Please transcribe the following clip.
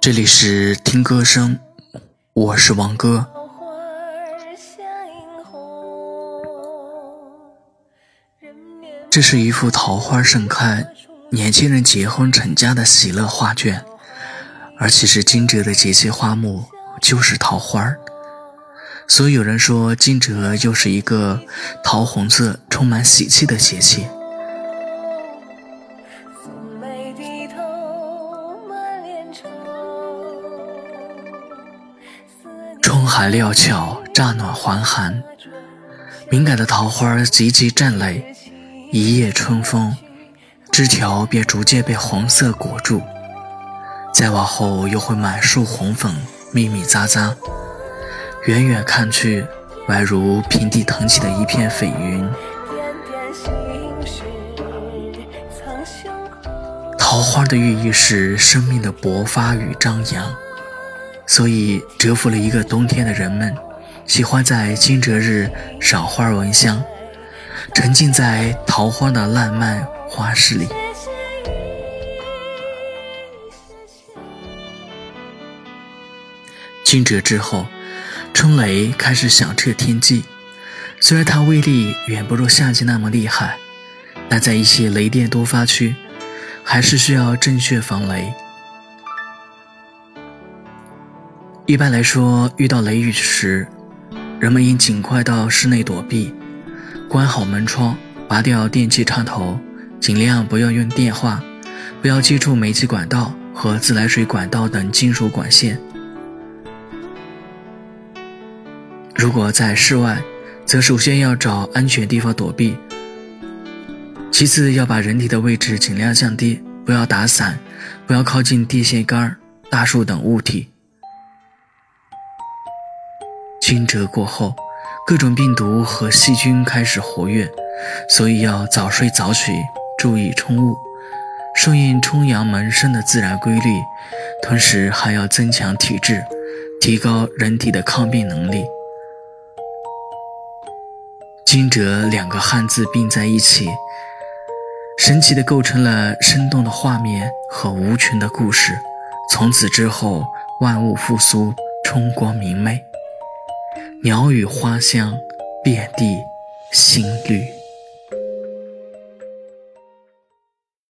这里是听歌声，我是王哥。这是一幅桃花盛开、年轻人结婚成家的喜乐画卷，而其实惊蛰的节气花木就是桃花所以有人说惊蛰又是一个桃红色、充满喜气的节气。没低头，满脸愁春海料峭，乍暖还寒，敏感的桃花急急绽蕾，一夜春风，枝条便逐渐被红色裹住，再往后又会满树红粉，密密匝匝。远远看去，宛如平地腾起的一片绯云。桃花的寓意是生命的勃发与张扬，所以蛰伏了一个冬天的人们，喜欢在惊蛰日赏花闻香，沉浸在桃花的烂漫花事里。惊蛰之后。春雷开始响彻天际，虽然它威力远不如夏季那么厉害，但在一些雷电多发区，还是需要正确防雷。一般来说，遇到雷雨时，人们应尽快到室内躲避，关好门窗，拔掉电器插头，尽量不要用电话，不要接触煤气管道和自来水管道等金属管线。如果在室外，则首先要找安全地方躲避，其次要把人体的位置尽量降低，不要打伞，不要靠近电线杆、大树等物体。惊蛰过后，各种病毒和细菌开始活跃，所以要早睡早起，注意冲雾，顺应冲阳门生的自然规律，同时还要增强体质，提高人体的抗病能力。惊蛰两个汉字并在一起，神奇的构成了生动的画面和无穷的故事。从此之后，万物复苏，春光明媚，鸟语花香，遍地新绿。